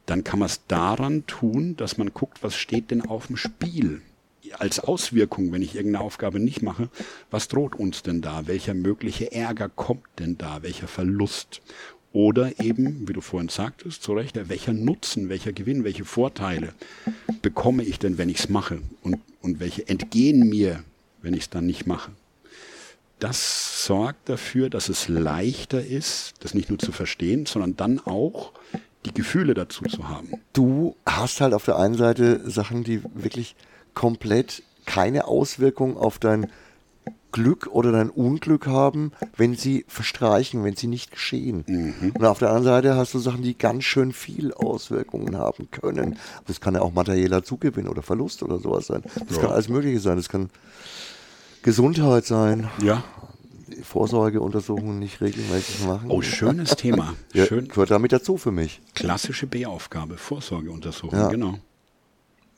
dann kann man es daran tun, dass man guckt, was steht denn auf dem Spiel als Auswirkung, wenn ich irgendeine Aufgabe nicht mache, was droht uns denn da? Welcher mögliche Ärger kommt denn da? Welcher Verlust? Oder eben, wie du vorhin sagtest, zu Recht, welcher Nutzen, welcher Gewinn, welche Vorteile bekomme ich denn, wenn ich es mache? Und, und welche entgehen mir, wenn ich es dann nicht mache? Das sorgt dafür, dass es leichter ist, das nicht nur zu verstehen, sondern dann auch die Gefühle dazu zu haben. Du hast halt auf der einen Seite Sachen, die wirklich komplett keine Auswirkung auf dein Glück oder dein Unglück haben, wenn sie verstreichen, wenn sie nicht geschehen. Mhm. Und auf der anderen Seite hast du Sachen, die ganz schön viel Auswirkungen haben können. Das kann ja auch materieller Zugewinn oder Verlust oder sowas sein. Das ja. kann alles Mögliche sein. Das kann Gesundheit sein. Ja. Vorsorgeuntersuchungen nicht regelmäßig machen. Oh, schönes Thema. Ja, Schön. Gehört damit dazu für mich. Klassische B-Aufgabe, Vorsorgeuntersuchungen, ja. genau.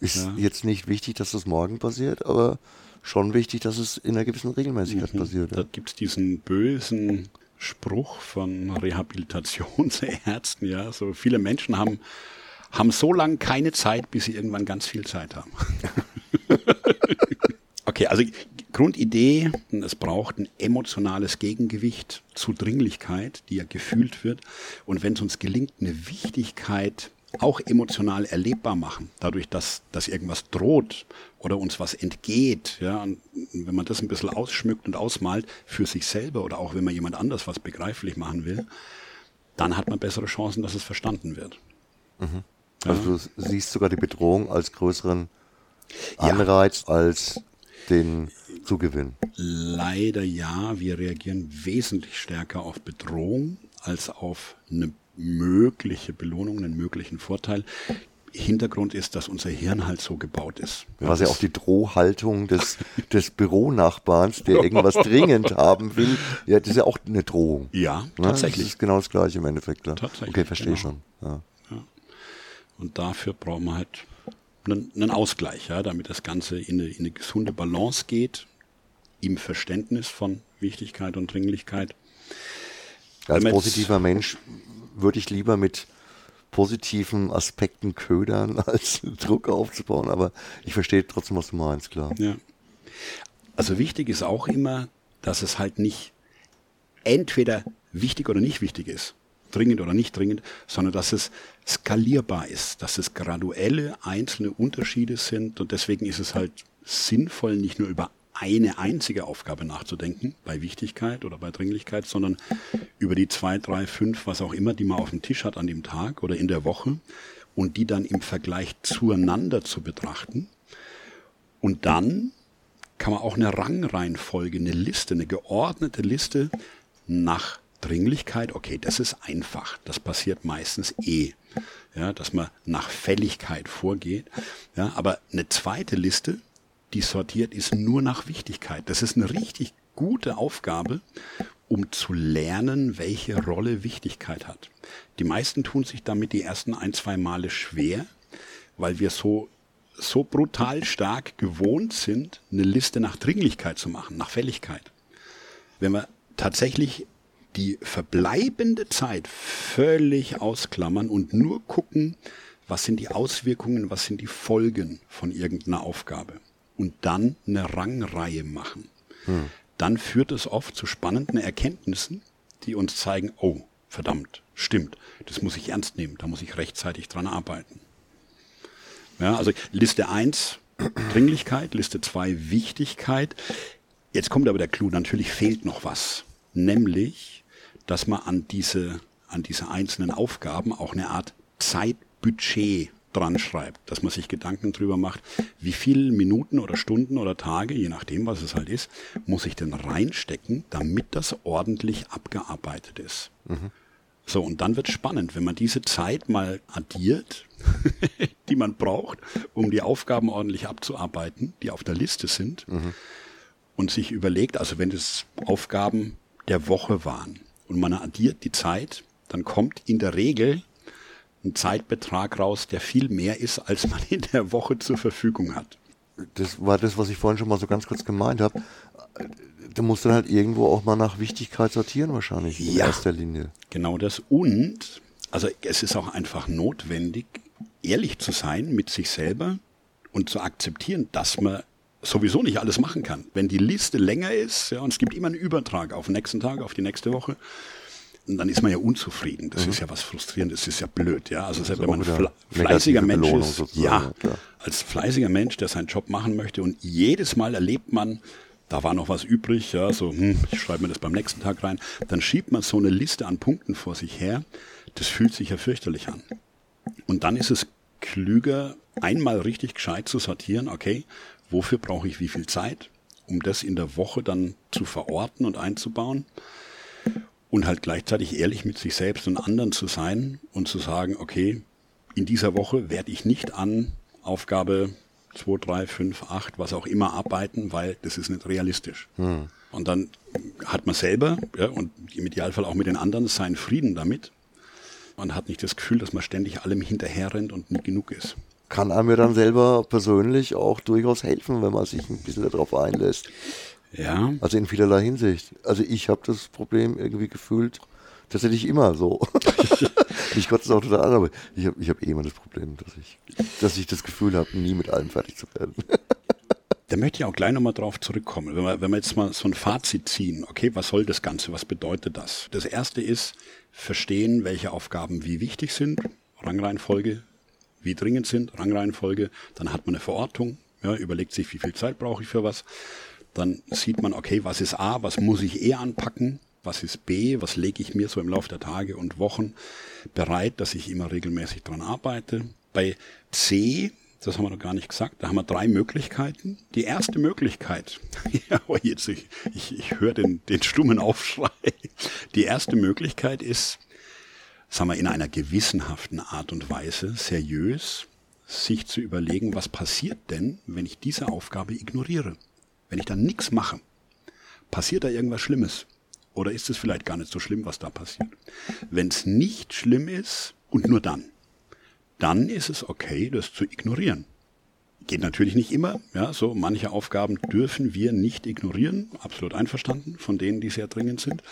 Ist ja. jetzt nicht wichtig, dass das morgen passiert, aber schon wichtig, dass es in einer gewissen Regelmäßigkeit mhm. passiert. Ja. Da gibt es diesen bösen Spruch von Rehabilitationsärzten, ja. So viele Menschen haben, haben so lange keine Zeit, bis sie irgendwann ganz viel Zeit haben. okay, also Grundidee, es braucht ein emotionales Gegengewicht zu Dringlichkeit, die ja gefühlt wird. Und wenn es uns gelingt, eine Wichtigkeit auch emotional erlebbar machen, dadurch, dass, dass irgendwas droht oder uns was entgeht. Ja, und wenn man das ein bisschen ausschmückt und ausmalt für sich selber oder auch wenn man jemand anders was begreiflich machen will, dann hat man bessere Chancen, dass es verstanden wird. Mhm. Also ja. du siehst sogar die Bedrohung als größeren Anreiz ja. als den Zugewinn. Leider ja, wir reagieren wesentlich stärker auf Bedrohung als auf eine mögliche Belohnung, einen möglichen Vorteil. Hintergrund ist, dass unser Hirn halt so gebaut ist. Was ja auch die Drohhaltung des, des Büronachbarns, der irgendwas dringend haben will, ja, das ist ja auch eine Drohung. Ja, tatsächlich. Das ist genau das Gleiche im Endeffekt. Ja. Tatsächlich, Okay, verstehe genau. schon. Ja. Und dafür brauchen wir halt einen, einen Ausgleich, ja, damit das Ganze in eine, in eine gesunde Balance geht, im Verständnis von Wichtigkeit und Dringlichkeit. Als positiver Mensch würde ich lieber mit positiven Aspekten ködern, als Druck aufzubauen, aber ich verstehe trotzdem, was du meinst, klar. Ja. Also wichtig ist auch immer, dass es halt nicht entweder wichtig oder nicht wichtig ist, dringend oder nicht dringend, sondern dass es skalierbar ist, dass es graduelle einzelne Unterschiede sind und deswegen ist es halt sinnvoll, nicht nur über eine einzige Aufgabe nachzudenken, bei Wichtigkeit oder bei Dringlichkeit, sondern über die zwei, drei, fünf, was auch immer, die man auf dem Tisch hat an dem Tag oder in der Woche und die dann im Vergleich zueinander zu betrachten. Und dann kann man auch eine Rangreihenfolge, eine Liste, eine geordnete Liste nach Dringlichkeit, okay, das ist einfach. Das passiert meistens eh. Ja, dass man nach Fälligkeit vorgeht. Ja, aber eine zweite Liste, die sortiert ist nur nach Wichtigkeit. Das ist eine richtig gute Aufgabe, um zu lernen, welche Rolle Wichtigkeit hat. Die meisten tun sich damit die ersten ein, zwei Male schwer, weil wir so so brutal stark gewohnt sind, eine Liste nach Dringlichkeit zu machen, nach Fälligkeit. Wenn wir tatsächlich die verbleibende Zeit völlig ausklammern und nur gucken, was sind die Auswirkungen, was sind die Folgen von irgendeiner Aufgabe und dann eine Rangreihe machen, dann führt es oft zu spannenden Erkenntnissen, die uns zeigen, oh, verdammt, stimmt, das muss ich ernst nehmen, da muss ich rechtzeitig dran arbeiten. Ja, also Liste 1 Dringlichkeit, Liste 2 Wichtigkeit. Jetzt kommt aber der Clou, natürlich fehlt noch was. Nämlich, dass man an diese, an diese einzelnen Aufgaben auch eine Art Zeitbudget dran schreibt, dass man sich Gedanken drüber macht, wie viele Minuten oder Stunden oder Tage, je nachdem, was es halt ist, muss ich denn reinstecken, damit das ordentlich abgearbeitet ist. So, und dann wird spannend, wenn man diese Zeit mal addiert, die man braucht, um die Aufgaben ordentlich abzuarbeiten, die auf der Liste sind, und sich überlegt, also wenn es Aufgaben der Woche waren und man addiert die Zeit, dann kommt in der Regel ein Zeitbetrag raus, der viel mehr ist, als man in der Woche zur Verfügung hat. Das war das, was ich vorhin schon mal so ganz kurz gemeint habe. Du musst dann halt irgendwo auch mal nach Wichtigkeit sortieren wahrscheinlich in Ja. erster Linie. Genau das. Und, also es ist auch einfach notwendig, ehrlich zu sein mit sich selber und zu akzeptieren, dass man sowieso nicht alles machen kann. Wenn die Liste länger ist, ja, und es gibt immer einen Übertrag auf den nächsten Tag, auf die nächste Woche, und dann ist man ja unzufrieden. Das ist ja was frustrierendes, das ist ja blöd, ja. Also selbst wenn man fle fleißiger Mensch Belohnung ist, ja, als fleißiger Mensch, der seinen Job machen möchte und jedes Mal erlebt man, da war noch was übrig, ja, so, hm, ich schreibe mir das beim nächsten Tag rein, dann schiebt man so eine Liste an Punkten vor sich her, das fühlt sich ja fürchterlich an. Und dann ist es klüger, einmal richtig gescheit zu sortieren, okay, wofür brauche ich wie viel Zeit, um das in der Woche dann zu verorten und einzubauen und halt gleichzeitig ehrlich mit sich selbst und anderen zu sein und zu sagen, okay, in dieser Woche werde ich nicht an Aufgabe 2, 3, 5, 8, was auch immer arbeiten, weil das ist nicht realistisch. Und dann hat man selber ja, und im Idealfall auch mit den anderen seinen Frieden damit und hat nicht das Gefühl, dass man ständig allem hinterherrennt und nie genug ist. Kann einem ja dann selber persönlich auch durchaus helfen, wenn man sich ein bisschen darauf einlässt. Ja, Also in vielerlei Hinsicht. Also ich habe das Problem irgendwie gefühlt, tatsächlich immer so. ich konnte es auch total an, aber ich habe ich hab eh immer das Problem, dass ich, dass ich das Gefühl habe, nie mit allem fertig zu werden. Da möchte ich auch gleich nochmal drauf zurückkommen. Wenn wir, wenn wir jetzt mal so ein Fazit ziehen, okay, was soll das Ganze, was bedeutet das? Das erste ist, verstehen, welche Aufgaben wie wichtig sind, Rangreihenfolge, wie dringend sind, Rangreihenfolge, dann hat man eine Verortung, ja, überlegt sich, wie viel Zeit brauche ich für was. Dann sieht man, okay, was ist A, was muss ich eher anpacken, was ist B, was lege ich mir so im Laufe der Tage und Wochen bereit, dass ich immer regelmäßig dran arbeite. Bei C, das haben wir noch gar nicht gesagt, da haben wir drei Möglichkeiten. Die erste Möglichkeit, ja, oh, jetzt, ich, ich, ich höre den, den stummen Aufschrei. Die erste Möglichkeit ist, sagen wir, in einer gewissenhaften Art und Weise, seriös, sich zu überlegen, was passiert denn, wenn ich diese Aufgabe ignoriere? Wenn ich dann nichts mache, passiert da irgendwas Schlimmes? Oder ist es vielleicht gar nicht so schlimm, was da passiert? Wenn es nicht schlimm ist und nur dann, dann ist es okay, das zu ignorieren. Geht natürlich nicht immer. Ja, so manche Aufgaben dürfen wir nicht ignorieren. Absolut einverstanden von denen, die sehr dringend sind.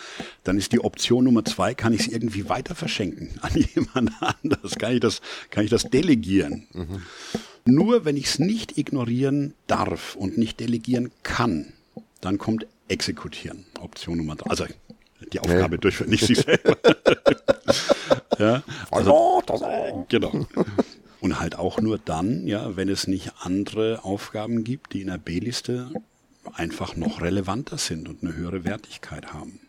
Dann ist die Option Nummer zwei, kann ich es irgendwie weiter verschenken an jemand anders? Kann ich das, kann ich das delegieren? Mhm. Nur wenn ich es nicht ignorieren darf und nicht delegieren kann, dann kommt exekutieren. Option Nummer drei. Also die Aufgabe nee. durchführen, nicht sich selber. ja, also, genau. Und halt auch nur dann, ja, wenn es nicht andere Aufgaben gibt, die in der B-Liste einfach noch relevanter sind und eine höhere Wertigkeit haben.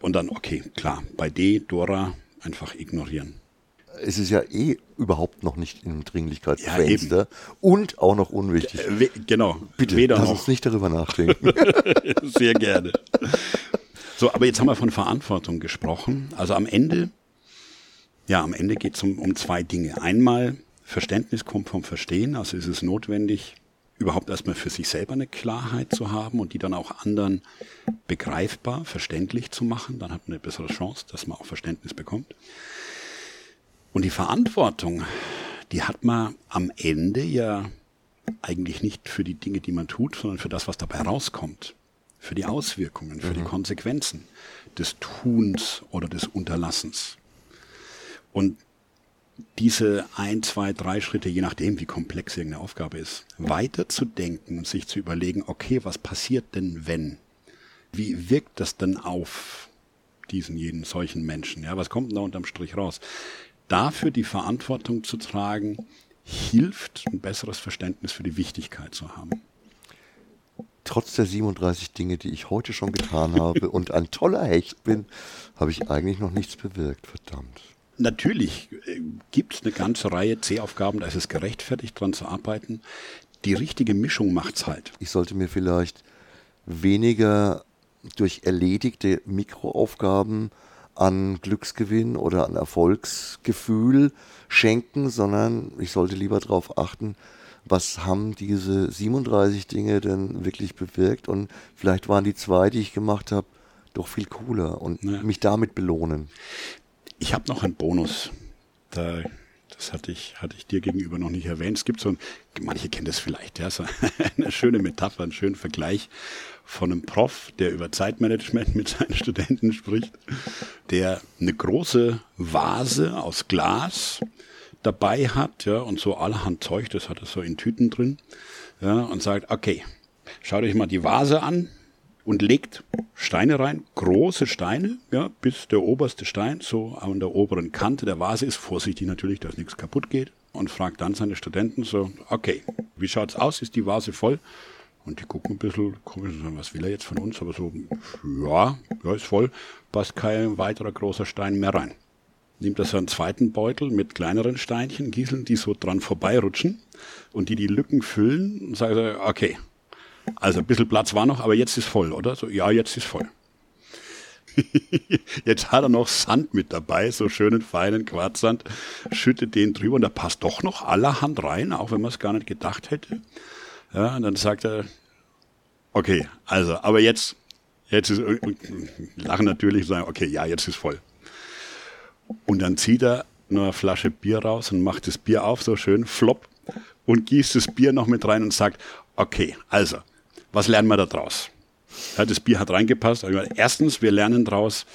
Und dann, okay, klar, bei D, Dora einfach ignorieren. Es ist ja eh überhaupt noch nicht im Dringlichkeitsfenster ja, und auch noch unwichtig. Äh, genau. Bitte, Weder lass noch. uns nicht darüber nachdenken. Sehr gerne. So, aber jetzt haben wir von Verantwortung gesprochen. Also am Ende ja, am Ende geht es um, um zwei Dinge. Einmal Verständnis kommt vom Verstehen, also ist es notwendig, überhaupt erstmal für sich selber eine Klarheit zu haben und die dann auch anderen begreifbar, verständlich zu machen. Dann hat man eine bessere Chance, dass man auch Verständnis bekommt. Und die Verantwortung, die hat man am Ende ja eigentlich nicht für die Dinge, die man tut, sondern für das, was dabei rauskommt. Für die Auswirkungen, für mhm. die Konsequenzen des Tuns oder des Unterlassens. Und diese ein, zwei, drei Schritte, je nachdem, wie komplex irgendeine Aufgabe ist, weiter zu denken und sich zu überlegen, okay, was passiert denn, wenn? Wie wirkt das denn auf diesen, jeden, solchen Menschen? Ja, was kommt denn da unterm Strich raus? Dafür die Verantwortung zu tragen, hilft, ein besseres Verständnis für die Wichtigkeit zu haben. Trotz der 37 Dinge, die ich heute schon getan habe und ein toller Hecht bin, habe ich eigentlich noch nichts bewirkt, verdammt. Natürlich äh, gibt es eine ganze Reihe C-Aufgaben, da ist es gerechtfertigt, dran zu arbeiten. Die richtige Mischung macht es halt. Ich sollte mir vielleicht weniger durch erledigte Mikroaufgaben an Glücksgewinn oder an Erfolgsgefühl schenken, sondern ich sollte lieber darauf achten, was haben diese 37 Dinge denn wirklich bewirkt und vielleicht waren die zwei, die ich gemacht habe, doch viel cooler und ja. mich damit belohnen. Ich habe noch einen Bonus. Da, das hatte ich, hatte ich dir gegenüber noch nicht erwähnt. Es gibt so ein, manche kennen das vielleicht, ja, so eine schöne Metapher, einen schönen Vergleich von einem Prof, der über Zeitmanagement mit seinen Studenten spricht, der eine große Vase aus Glas dabei hat, ja, und so allerhand Zeug, das hat er so in Tüten drin, ja, und sagt, okay, schaut euch mal die Vase an, und legt Steine rein, große Steine, ja, bis der oberste Stein so an der oberen Kante der Vase ist, vorsichtig natürlich, dass nichts kaputt geht, und fragt dann seine Studenten so, okay, wie schaut's aus, ist die Vase voll? Und die gucken ein bisschen komisch und sagen, was will er jetzt von uns? Aber so, ja, ja, ist voll, passt kein weiterer großer Stein mehr rein. Nimmt er so einen zweiten Beutel mit kleineren Steinchen, Gieseln, die so dran vorbeirutschen und die die Lücken füllen und sagen, okay, also ein bisschen Platz war noch, aber jetzt ist voll, oder? So, ja, jetzt ist voll. jetzt hat er noch Sand mit dabei, so schönen feinen Quarzsand, schüttet den drüber und da passt doch noch allerhand rein, auch wenn man es gar nicht gedacht hätte. Ja, und dann sagt er, okay, also, aber jetzt, jetzt ist, lachen natürlich, sagen, okay, ja, jetzt ist voll. Und dann zieht er eine Flasche Bier raus und macht das Bier auf, so schön flop, und gießt das Bier noch mit rein und sagt, okay, also, was lernen wir da draus? Ja, das Bier hat reingepasst. Erstens, wir lernen daraus,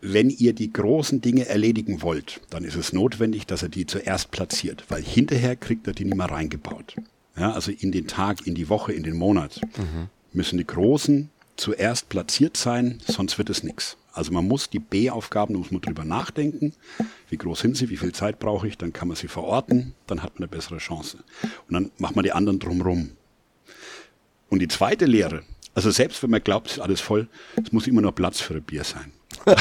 wenn ihr die großen Dinge erledigen wollt, dann ist es notwendig, dass er die zuerst platziert, weil hinterher kriegt er die nicht mehr reingebaut. Ja, also in den Tag, in die Woche, in den Monat mhm. müssen die großen zuerst platziert sein, sonst wird es nichts. Also man muss die B-Aufgaben, muss man drüber nachdenken, wie groß sind sie, wie viel Zeit brauche ich, dann kann man sie verorten, dann hat man eine bessere Chance. Und dann macht man die anderen drumrum. Und die zweite Lehre, also selbst wenn man glaubt, es ist alles voll, es muss immer noch Platz für ein Bier sein.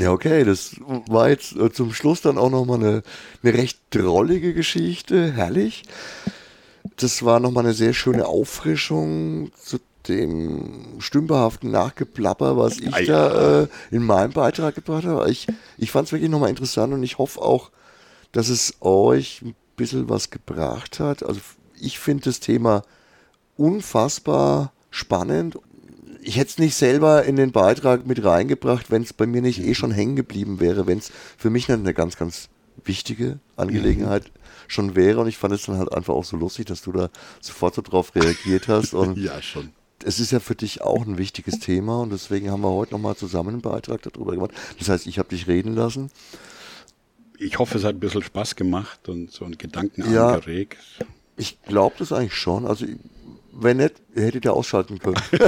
Ja, okay, das war jetzt äh, zum Schluss dann auch nochmal eine, eine recht drollige Geschichte, herrlich. Das war nochmal eine sehr schöne Auffrischung zu dem stümperhaften Nachgeplapper, was ich Ah, da äh, in meinem Beitrag gebracht habe. Ich, ich fand es wirklich nochmal interessant und ich hoffe auch, dass es euch ein bisschen was gebracht hat. Also ich finde das Thema unfassbar spannend. Ich hätte es nicht selber in den Beitrag mit reingebracht, wenn es bei mir nicht eh schon hängen geblieben wäre, wenn es für mich eine ganz, ganz wichtige Angelegenheit schon wäre. Und ich fand es dann halt einfach auch so lustig, dass du da sofort so drauf reagiert hast. Und Ja, schon. es ist ja für dich auch ein wichtiges Thema und deswegen haben wir heute nochmal zusammen einen Beitrag darüber gemacht. Das heißt, ich habe dich reden lassen. Ich hoffe, es hat ein bisschen Spaß gemacht und so einen Gedanken Ja. angeregt. Ich glaube das eigentlich schon. Also, wenn nicht, ihr hättet ja ausschalten können.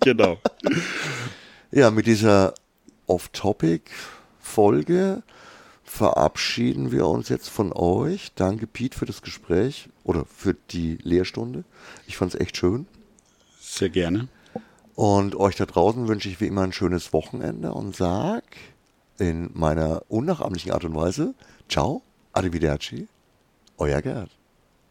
Genau. ja, mit dieser Off-Topic-Folge verabschieden wir uns jetzt von euch. Danke, Pete, für das Gespräch oder für die Lehrstunde. Ich fand es echt schön. Sehr gerne. Und euch da draußen wünsche ich wie immer ein schönes Wochenende und sag in meiner unnachahmlichen Art und Weise, ciao, arrivederci, euer Gerd.